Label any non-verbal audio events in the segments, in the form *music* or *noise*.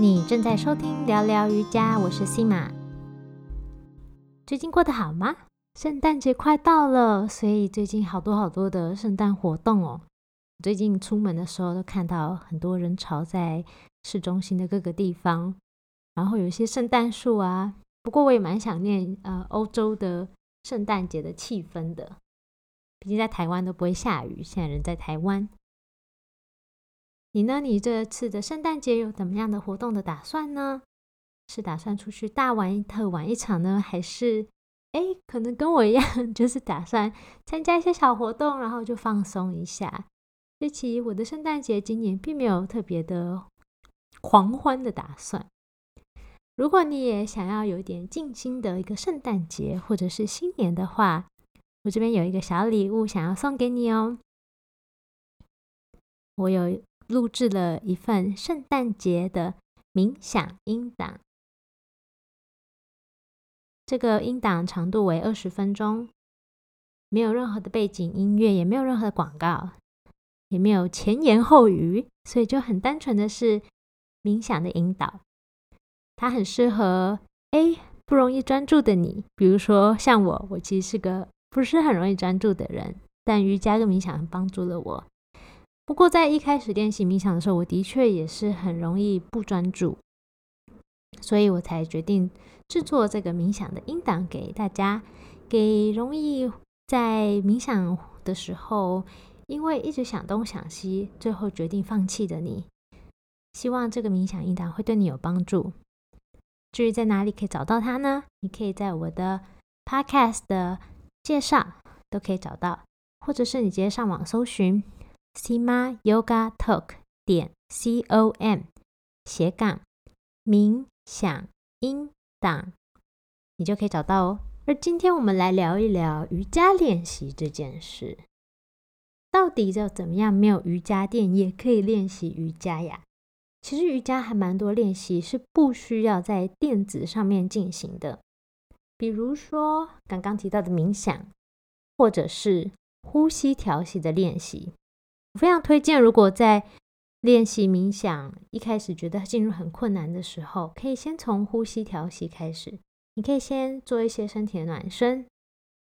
你正在收听聊聊瑜伽，我是西马。最近过得好吗？圣诞节快到了，所以最近好多好多的圣诞活动哦。最近出门的时候都看到很多人潮在市中心的各个地方，然后有一些圣诞树啊。不过我也蛮想念呃欧洲的圣诞节的气氛的，毕竟在台湾都不会下雨，现在人在台湾。你呢？你这次的圣诞节有怎么样的活动的打算呢？是打算出去大玩特玩一场呢，还是哎，可能跟我一样，*laughs* 就是打算参加一些小活动，然后就放松一下？这期我的圣诞节今年并没有特别的狂欢的打算。如果你也想要有一点静心的一个圣诞节或者是新年的话，我这边有一个小礼物想要送给你哦。我有。录制了一份圣诞节的冥想音档，这个音档长度为二十分钟，没有任何的背景音乐，也没有任何的广告，也没有前言后语，所以就很单纯的是冥想的引导。它很适合 A 不容易专注的你，比如说像我，我其实是个不是很容易专注的人，但瑜伽跟冥想帮助了我。不过，在一开始练习冥想的时候，我的确也是很容易不专注，所以我才决定制作这个冥想的音档给大家，给容易在冥想的时候因为一直想东想西，最后决定放弃的你。希望这个冥想音档会对你有帮助。至于在哪里可以找到它呢？你可以在我的 Podcast 的介绍都可以找到，或者是你直接上网搜寻。Sima Yoga Talk 点 C O M 斜杠冥想音档，你就可以找到哦。而今天我们来聊一聊瑜伽练习这件事，到底要怎么样没有瑜伽垫也可以练习瑜伽呀？其实瑜伽还蛮多练习是不需要在垫子上面进行的，比如说刚刚提到的冥想，或者是呼吸调息的练习。我非常推荐，如果在练习冥想一开始觉得进入很困难的时候，可以先从呼吸调息开始。你可以先做一些身体的暖身，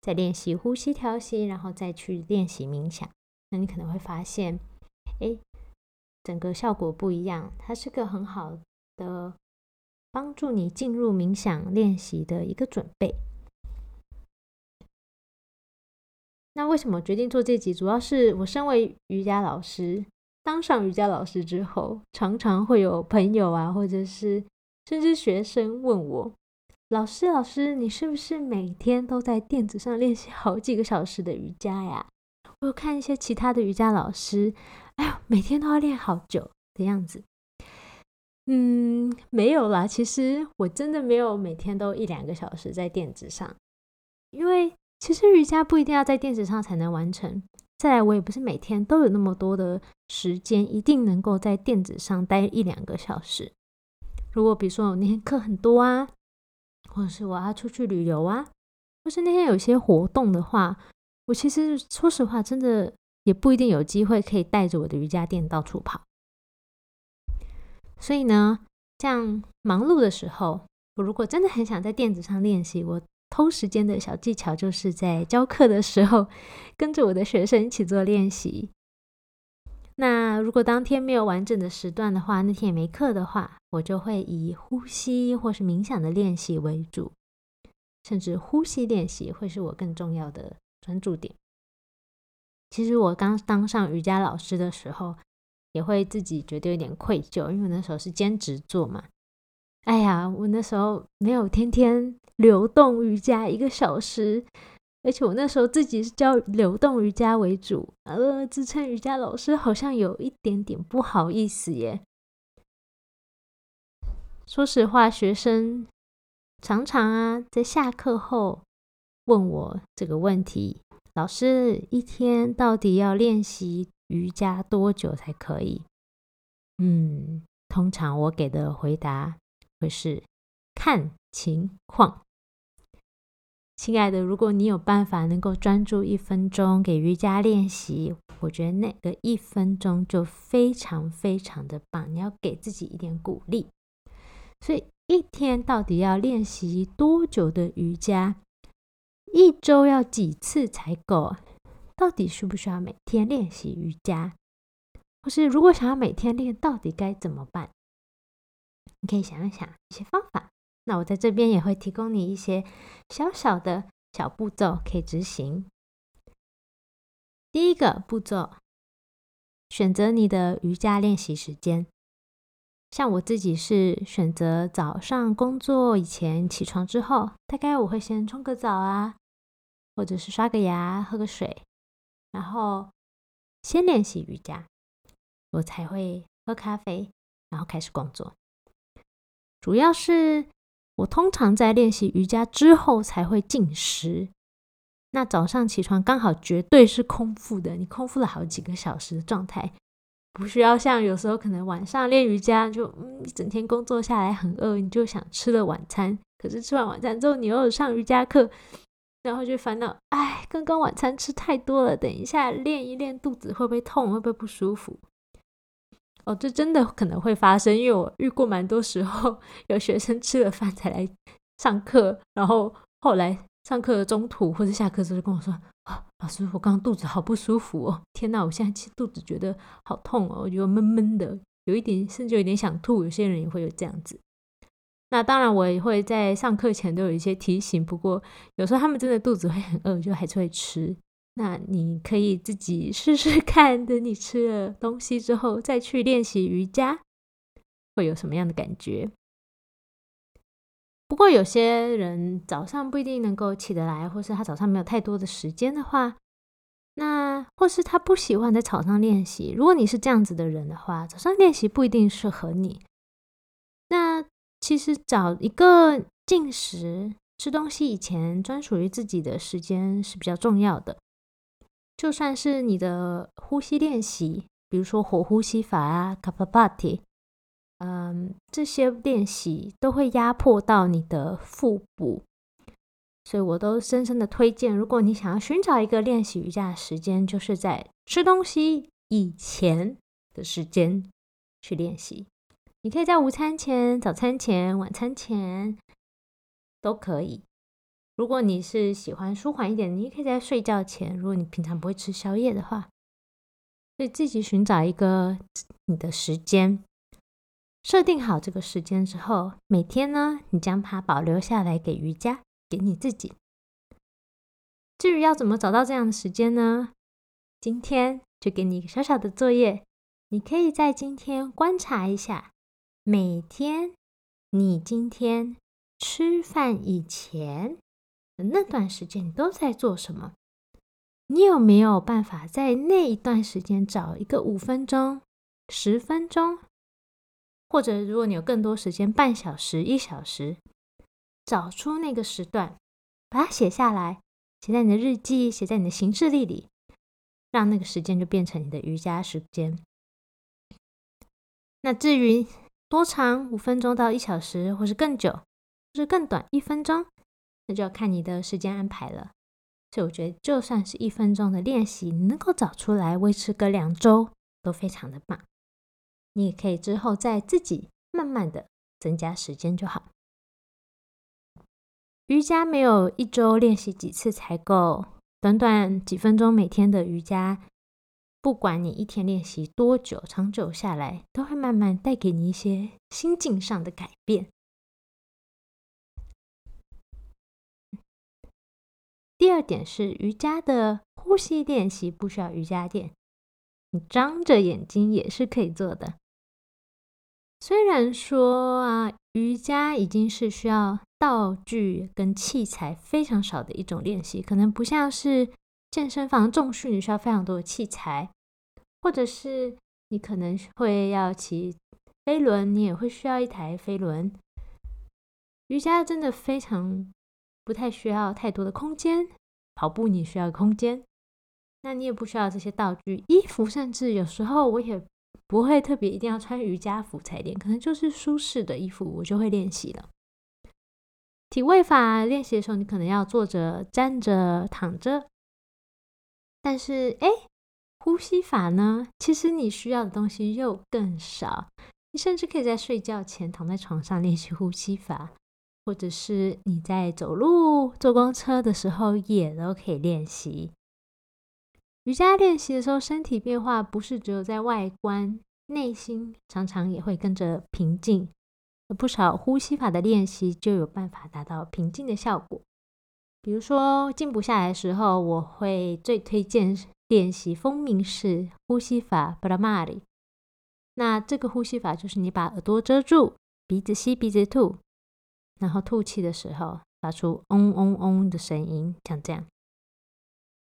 再练习呼吸调息，然后再去练习冥想。那你可能会发现，哎，整个效果不一样。它是个很好的帮助你进入冥想练习的一个准备。那为什么决定做这集？主要是我身为瑜伽老师，当上瑜伽老师之后，常常会有朋友啊，或者是甚至学生问我：“老师，老师，你是不是每天都在垫子上练习好几个小时的瑜伽呀？”我有看一些其他的瑜伽老师，哎呦，每天都要练好久的样子。嗯，没有啦，其实我真的没有每天都一两个小时在垫子上，因为。其实瑜伽不一定要在垫子上才能完成。再来，我也不是每天都有那么多的时间，一定能够在垫子上待一两个小时。如果比如说我那天课很多啊，或者是我要出去旅游啊，或是那天有些活动的话，我其实说实话，真的也不一定有机会可以带着我的瑜伽垫到处跑。所以呢，这样忙碌的时候，我如果真的很想在垫子上练习，我。偷时间的小技巧，就是在教课的时候，跟着我的学生一起做练习。那如果当天没有完整的时段的话，那天也没课的话，我就会以呼吸或是冥想的练习为主，甚至呼吸练习会是我更重要的专注点。其实我刚当上瑜伽老师的时候，也会自己觉得有点愧疚，因为那时候是兼职做嘛。哎呀，我那时候没有天天流动瑜伽一个小时，而且我那时候自己是教流动瑜伽为主，呃，自称瑜伽老师好像有一点点不好意思耶。说实话，学生常常啊在下课后问我这个问题：老师，一天到底要练习瑜伽多久才可以？嗯，通常我给的回答。会是看情况，亲爱的，如果你有办法能够专注一分钟给瑜伽练习，我觉得那个一分钟就非常非常的棒。你要给自己一点鼓励，所以一天到底要练习多久的瑜伽？一周要几次才够？到底需不需要每天练习瑜伽？或是如果想要每天练，到底该怎么办？你可以想一想一些方法。那我在这边也会提供你一些小小的小步骤可以执行。第一个步骤，选择你的瑜伽练习时间。像我自己是选择早上工作以前起床之后，大概我会先冲个澡啊，或者是刷个牙、喝个水，然后先练习瑜伽，我才会喝咖啡，然后开始工作。主要是我通常在练习瑜伽之后才会进食。那早上起床刚好绝对是空腹的，你空腹了好几个小时的状态。不需要像有时候可能晚上练瑜伽，就嗯一整天工作下来很饿，你就想吃了晚餐。可是吃完晚餐之后，你又上瑜伽课，然后就烦恼，哎，刚刚晚餐吃太多了，等一下练一练肚子会不会痛，会不会不舒服？哦，这真的可能会发生，因为我遇过蛮多时候，有学生吃了饭才来上课，然后后来上课中途或者下课时候跟我说。啊，老师，我刚刚肚子好不舒服哦！天哪，我现在其实肚子觉得好痛哦，我觉得闷闷的，有一点甚至有点想吐。有些人也会有这样子。那当然，我也会在上课前都有一些提醒。不过有时候他们真的肚子会很饿，就还是会吃。那你可以自己试试看，等你吃了东西之后再去练习瑜伽，会有什么样的感觉？不过有些人早上不一定能够起得来，或是他早上没有太多的时间的话，那或是他不喜欢在草上练习。如果你是这样子的人的话，早上练习不一定适合你。那其实找一个进食、吃东西以前专属于自己的时间是比较重要的。就算是你的呼吸练习，比如说火呼吸法啊，Kapapati。嗯，这些练习都会压迫到你的腹部，所以我都深深的推荐。如果你想要寻找一个练习瑜伽的时间，就是在吃东西以前的时间去练习。你可以在午餐前、早餐前、晚餐前都可以。如果你是喜欢舒缓一点，你也可以在睡觉前。如果你平常不会吃宵夜的话，所以自己寻找一个你的时间。设定好这个时间之后，每天呢，你将它保留下来给瑜伽，给你自己。至于要怎么找到这样的时间呢？今天就给你一个小小的作业，你可以在今天观察一下，每天你今天吃饭以前那段时间，你都在做什么？你有没有办法在那一段时间找一个五分钟、十分钟？或者，如果你有更多时间，半小时、一小时，找出那个时段，把它写下来，写在你的日记，写在你的行事历里，让那个时间就变成你的瑜伽时间。那至于多长，五分钟到一小时，或是更久，或是更短，一分钟，那就要看你的时间安排了。所以我觉得，就算是一分钟的练习，你能够找出来，维持个两周，都非常的棒。你也可以之后再自己慢慢的增加时间就好。瑜伽没有一周练习几次才够，短短几分钟每天的瑜伽，不管你一天练习多久，长久下来都会慢慢带给你一些心境上的改变。第二点是瑜伽的呼吸练习不需要瑜伽垫，你张着眼睛也是可以做的。虽然说啊，瑜伽已经是需要道具跟器材非常少的一种练习，可能不像是健身房重训，你需要非常多的器材，或者是你可能会要骑飞轮，你也会需要一台飞轮。瑜伽真的非常不太需要太多的空间，跑步你需要空间，那你也不需要这些道具，衣服甚至有时候我也。不会特别一定要穿瑜伽服才练，可能就是舒适的衣服，我就会练习了。体位法练习的时候，你可能要坐着、站着、躺着。但是，哎，呼吸法呢？其实你需要的东西又更少，你甚至可以在睡觉前躺在床上练习呼吸法，或者是你在走路、坐公车的时候也都可以练习。瑜伽练习的时候，身体变化不是只有在外观，内心常常也会跟着平静。不少呼吸法的练习就有办法达到平静的效果。比如说静不下来的时候，我会最推荐练习风鸣式呼吸法 （Brahmari）。那这个呼吸法就是你把耳朵遮住，鼻子吸，鼻子吐，然后吐气的时候发出嗡嗡嗡的声音，像这样。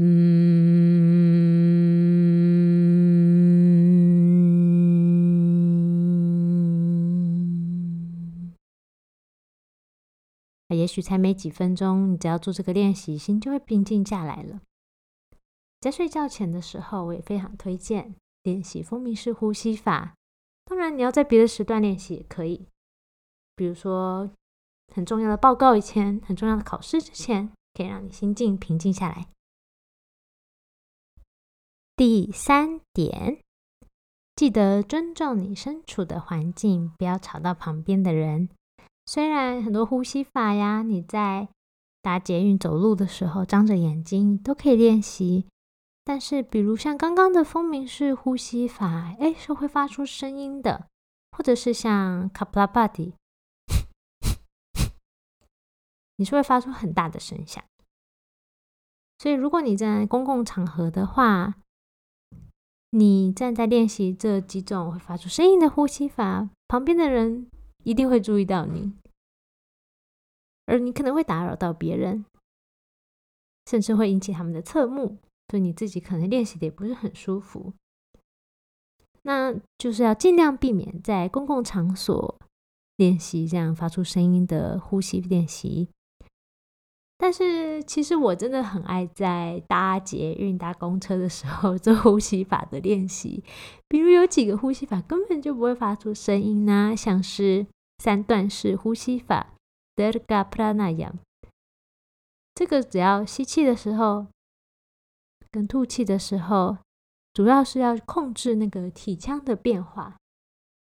嗯也许才没几分钟，你只要做这个练习，心就会平静下来了。在睡觉前的时候，我也非常推荐练习蜂鸣式呼吸法。当然，你要在别的时段练习也可以，比如说很重要的报告以前、很重要的考试之前，可以让你心境平静下来。第三点，记得尊重你身处的环境，不要吵到旁边的人。虽然很多呼吸法呀，你在搭捷运、走路的时候张着眼睛都可以练习，但是比如像刚刚的风鸣式呼吸法，哎，是会发出声音的，或者是像卡普拉巴迪，你是会发出很大的声响。所以如果你在公共场合的话，你正在练习这几种会发出声音的呼吸法，旁边的人。一定会注意到你，而你可能会打扰到别人，甚至会引起他们的侧目，所以你自己可能练习的也不是很舒服。那就是要尽量避免在公共场所练习这样发出声音的呼吸练习。但是，其实我真的很爱在搭捷运、搭公车的时候 *laughs* 做呼吸法的练习。比如有几个呼吸法根本就不会发出声音呢，像是三段式呼吸法 （Dirga Pranayam）。这个只要吸气的时候跟吐气的时候，主要是要控制那个体腔的变化。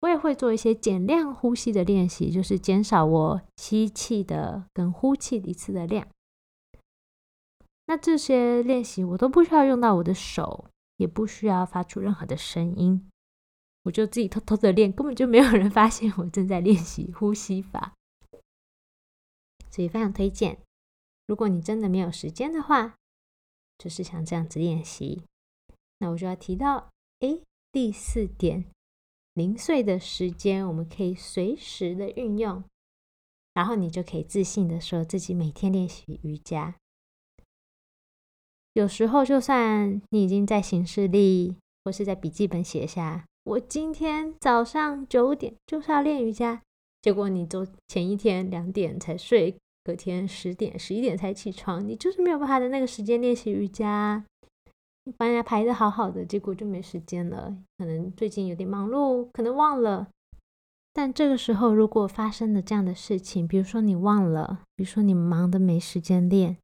我也会做一些减量呼吸的练习，就是减少我吸气的跟呼气一次的量。那这些练习我都不需要用到我的手，也不需要发出任何的声音，我就自己偷偷的练，根本就没有人发现我正在练习呼吸法。所以非常推荐，如果你真的没有时间的话，就是像这样子练习。那我就要提到，哎，第四点。零碎的时间，我们可以随时的运用，然后你就可以自信的说自己每天练习瑜伽。有时候，就算你已经在行事历或是在笔记本写下，我今天早上九点就是要练瑜伽，结果你昨前一天两点才睡，隔天十点、十一点才起床，你就是没有办法在那个时间练习瑜伽。把人家排的好好的，结果就没时间了。可能最近有点忙碌，可能忘了。但这个时候，如果发生了这样的事情，比如说你忘了，比如说你忙的没时间练，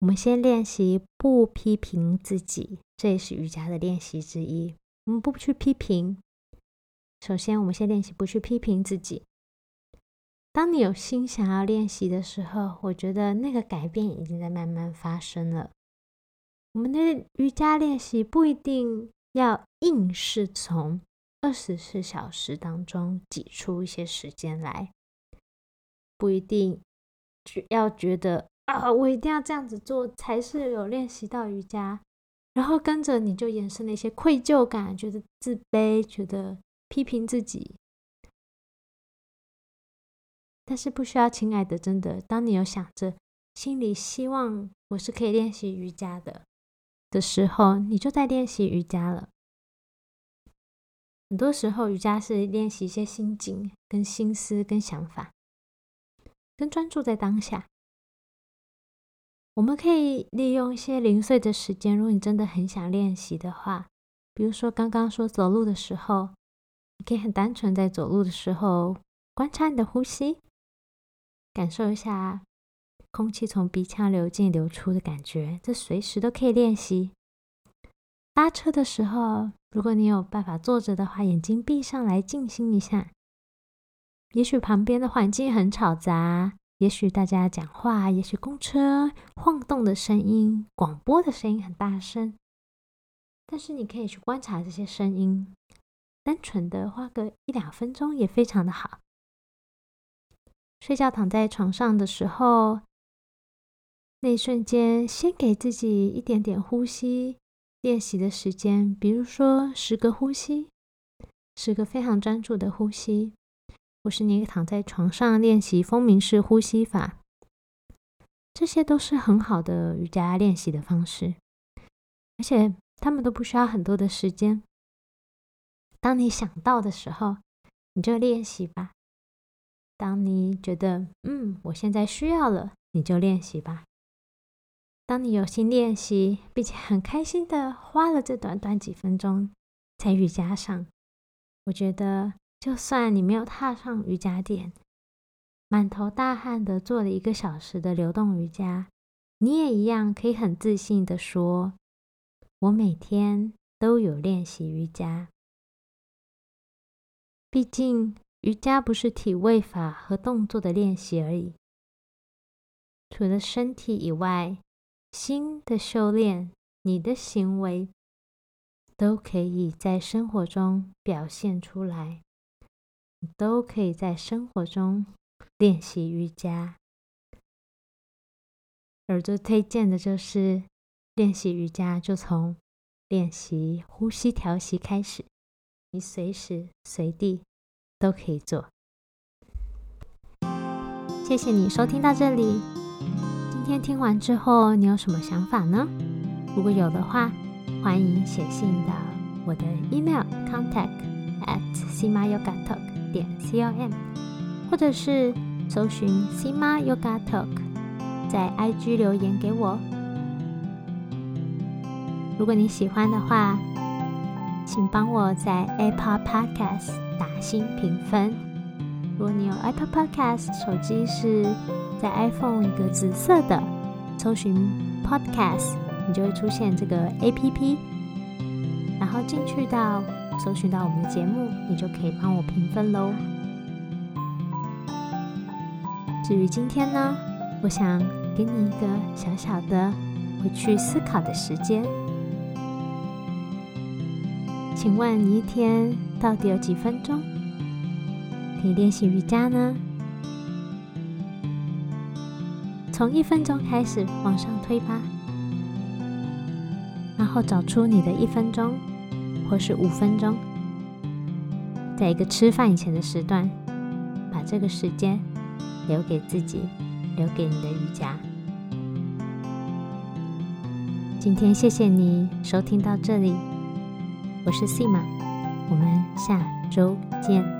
我们先练习不批评自己，这也是瑜伽的练习之一。我们不去批评。首先，我们先练习不去批评自己。当你有心想要练习的时候，我觉得那个改变已经在慢慢发生了。我们的瑜伽练习不一定要硬是从二十四小时当中挤出一些时间来，不一定要觉得啊，我一定要这样子做才是有练习到瑜伽，然后跟着你就衍生了一些愧疚感，觉得自卑，觉得批评自己。但是不需要，亲爱的，真的，当你有想着心里希望我是可以练习瑜伽的。的时候，你就在练习瑜伽了。很多时候，瑜伽是练习一些心境、跟心思、跟想法，跟专注在当下。我们可以利用一些零碎的时间，如果你真的很想练习的话，比如说刚刚说走路的时候，你可以很单纯在走路的时候观察你的呼吸，感受一下。空气从鼻腔流进、流出的感觉，这随时都可以练习。搭车的时候，如果你有办法坐着的话，眼睛闭上来静心一下。也许旁边的环境很吵杂，也许大家讲话，也许公车晃动的声音、广播的声音很大声。但是你可以去观察这些声音，单纯的花个一两分钟也非常的好。睡觉躺在床上的时候，那一瞬间，先给自己一点点呼吸练习的时间，比如说十个呼吸，十个非常专注的呼吸。或是你躺在床上练习风鸣式呼吸法，这些都是很好的瑜伽练习的方式，而且他们都不需要很多的时间。当你想到的时候，你就练习吧；当你觉得嗯，我现在需要了，你就练习吧。当你有心练习，并且很开心的花了这短短几分钟在瑜伽上，我觉得。就算你没有踏上瑜伽垫，满头大汗的做了一个小时的流动瑜伽，你也一样可以很自信的说：“我每天都有练习瑜伽。”毕竟瑜伽不是体位法和动作的练习而已，除了身体以外，心的修炼，你的行为都可以在生活中表现出来。都可以在生活中练习瑜伽，而最推荐的就是练习瑜伽，就从练习呼吸调息开始，你随时随地都可以做。谢谢你收听到这里，今天听完之后，你有什么想法呢？如果有的话，欢迎写信到我的 email contact at sima yoga talk。点 com，或者是搜寻 Sima Yoga Talk，在 IG 留言给我。如果你喜欢的话，请帮我在 Apple Podcast 打新评分。如果你有 Apple Podcast 手机，是在 iPhone 一个紫色的，搜寻 Podcast，你就会出现这个 APP，然后进去到。搜寻到我们的节目，你就可以帮我评分喽。至于今天呢，我想给你一个小小的回去思考的时间。请问你一天到底有几分钟你练习瑜伽呢？从一分钟开始往上推吧，然后找出你的一分钟。或是五分钟，在一个吃饭以前的时段，把这个时间留给自己，留给你的瑜伽。今天谢谢你收听到这里，我是 Sima，我们下周见。